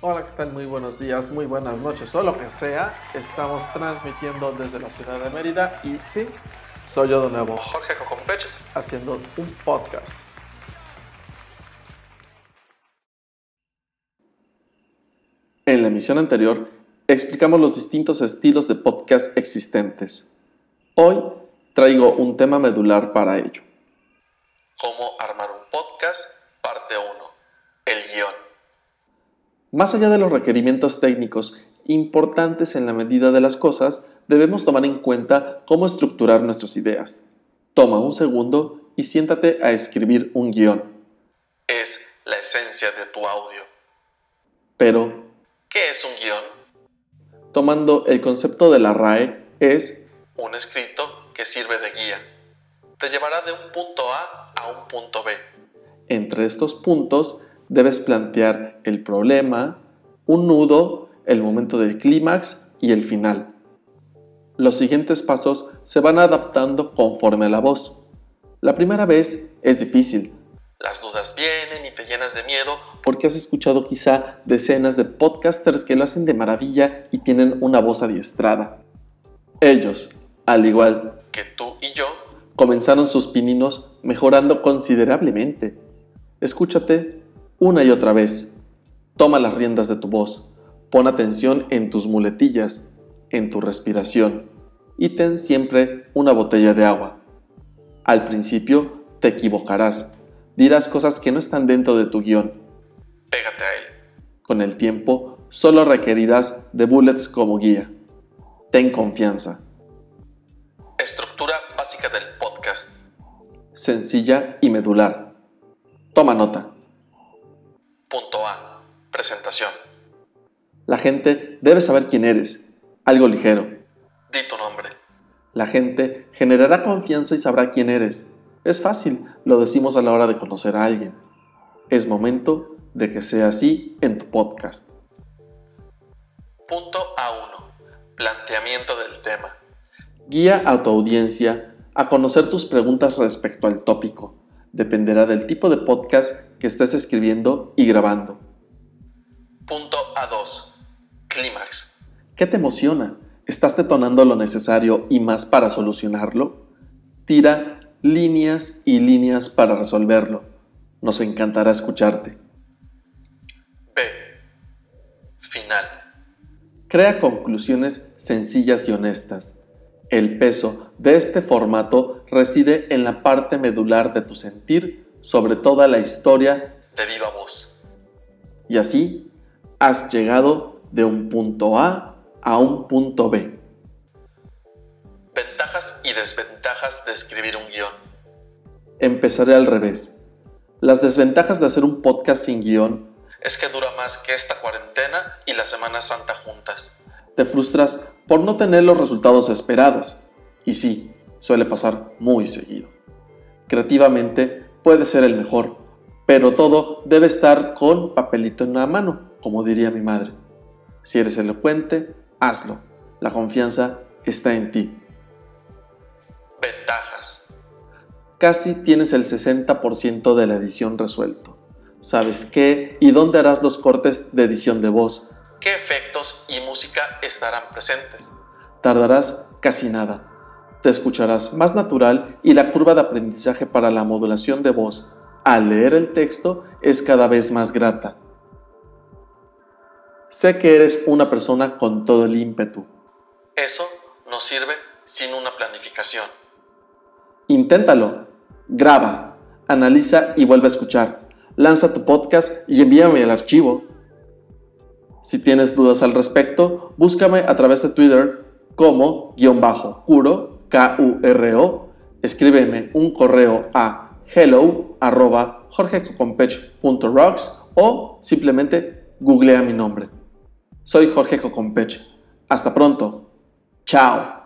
Hola, ¿qué tal? Muy buenos días, muy buenas noches o lo que sea. Estamos transmitiendo desde la ciudad de Mérida y sí, soy yo de nuevo, Jorge Cocompech, haciendo un podcast. En la emisión anterior explicamos los distintos estilos de podcast existentes. Hoy traigo un tema medular para ello. ¿Cómo armar un podcast? Parte 1. El guion. Más allá de los requerimientos técnicos importantes en la medida de las cosas, debemos tomar en cuenta cómo estructurar nuestras ideas. Toma un segundo y siéntate a escribir un guion. Es la esencia de tu audio. Pero, ¿qué es un guion? Tomando el concepto de la RAE, es un escrito que sirve de guía. Te llevará de un punto A a un punto B. Entre estos puntos debes plantear el problema, un nudo, el momento del clímax y el final. Los siguientes pasos se van adaptando conforme a la voz. La primera vez es difícil. Las dudas vienen y te llenas de miedo porque has escuchado quizá decenas de podcasters que lo hacen de maravilla y tienen una voz adiestrada. Ellos, al igual que tú y yo, comenzaron sus pininos mejorando considerablemente. Escúchate una y otra vez. Toma las riendas de tu voz. Pon atención en tus muletillas, en tu respiración y ten siempre una botella de agua. Al principio te equivocarás. Dirás cosas que no están dentro de tu guion. Pégate a él. Con el tiempo, solo requerirás de bullets como guía. Ten confianza. Estructura básica del podcast. Sencilla y medular. Toma nota. Presentación. La gente debe saber quién eres. Algo ligero. Di tu nombre. La gente generará confianza y sabrá quién eres. Es fácil, lo decimos a la hora de conocer a alguien. Es momento de que sea así en tu podcast. Punto A1. Planteamiento del tema. Guía a tu audiencia a conocer tus preguntas respecto al tópico. Dependerá del tipo de podcast que estés escribiendo y grabando. Punto A2. Clímax. ¿Qué te emociona? ¿Estás detonando lo necesario y más para solucionarlo? Tira líneas y líneas para resolverlo. Nos encantará escucharte. B. Final. Crea conclusiones sencillas y honestas. El peso de este formato reside en la parte medular de tu sentir sobre toda la historia de viva voz. Y así has llegado de un punto A a un punto B. Ventajas y desventajas de escribir un guion. Empezaré al revés. Las desventajas de hacer un podcast sin guion es que dura más que esta cuarentena y la Semana Santa juntas. Te frustras por no tener los resultados esperados. Y sí, suele pasar muy seguido. Creativamente puede ser el mejor, pero todo debe estar con papelito en la mano, como diría mi madre. Si eres elocuente, hazlo. La confianza está en ti. Ventajas. Casi tienes el 60% de la edición resuelto. Sabes qué y dónde harás los cortes de edición de voz, qué efectos y música estarán presentes. Tardarás casi nada. Te escucharás más natural y la curva de aprendizaje para la modulación de voz al leer el texto es cada vez más grata. Sé que eres una persona con todo el ímpetu. Eso no sirve sin una planificación. Inténtalo. Graba, analiza y vuelve a escuchar. Lanza tu podcast y envíame el archivo. Si tienes dudas al respecto, búscame a través de Twitter como guion bajo curo, K-U-R-O. Escríbeme un correo a hello arroba o simplemente googlea mi nombre. Soy Jorge Cocompech. Hasta pronto. Chao.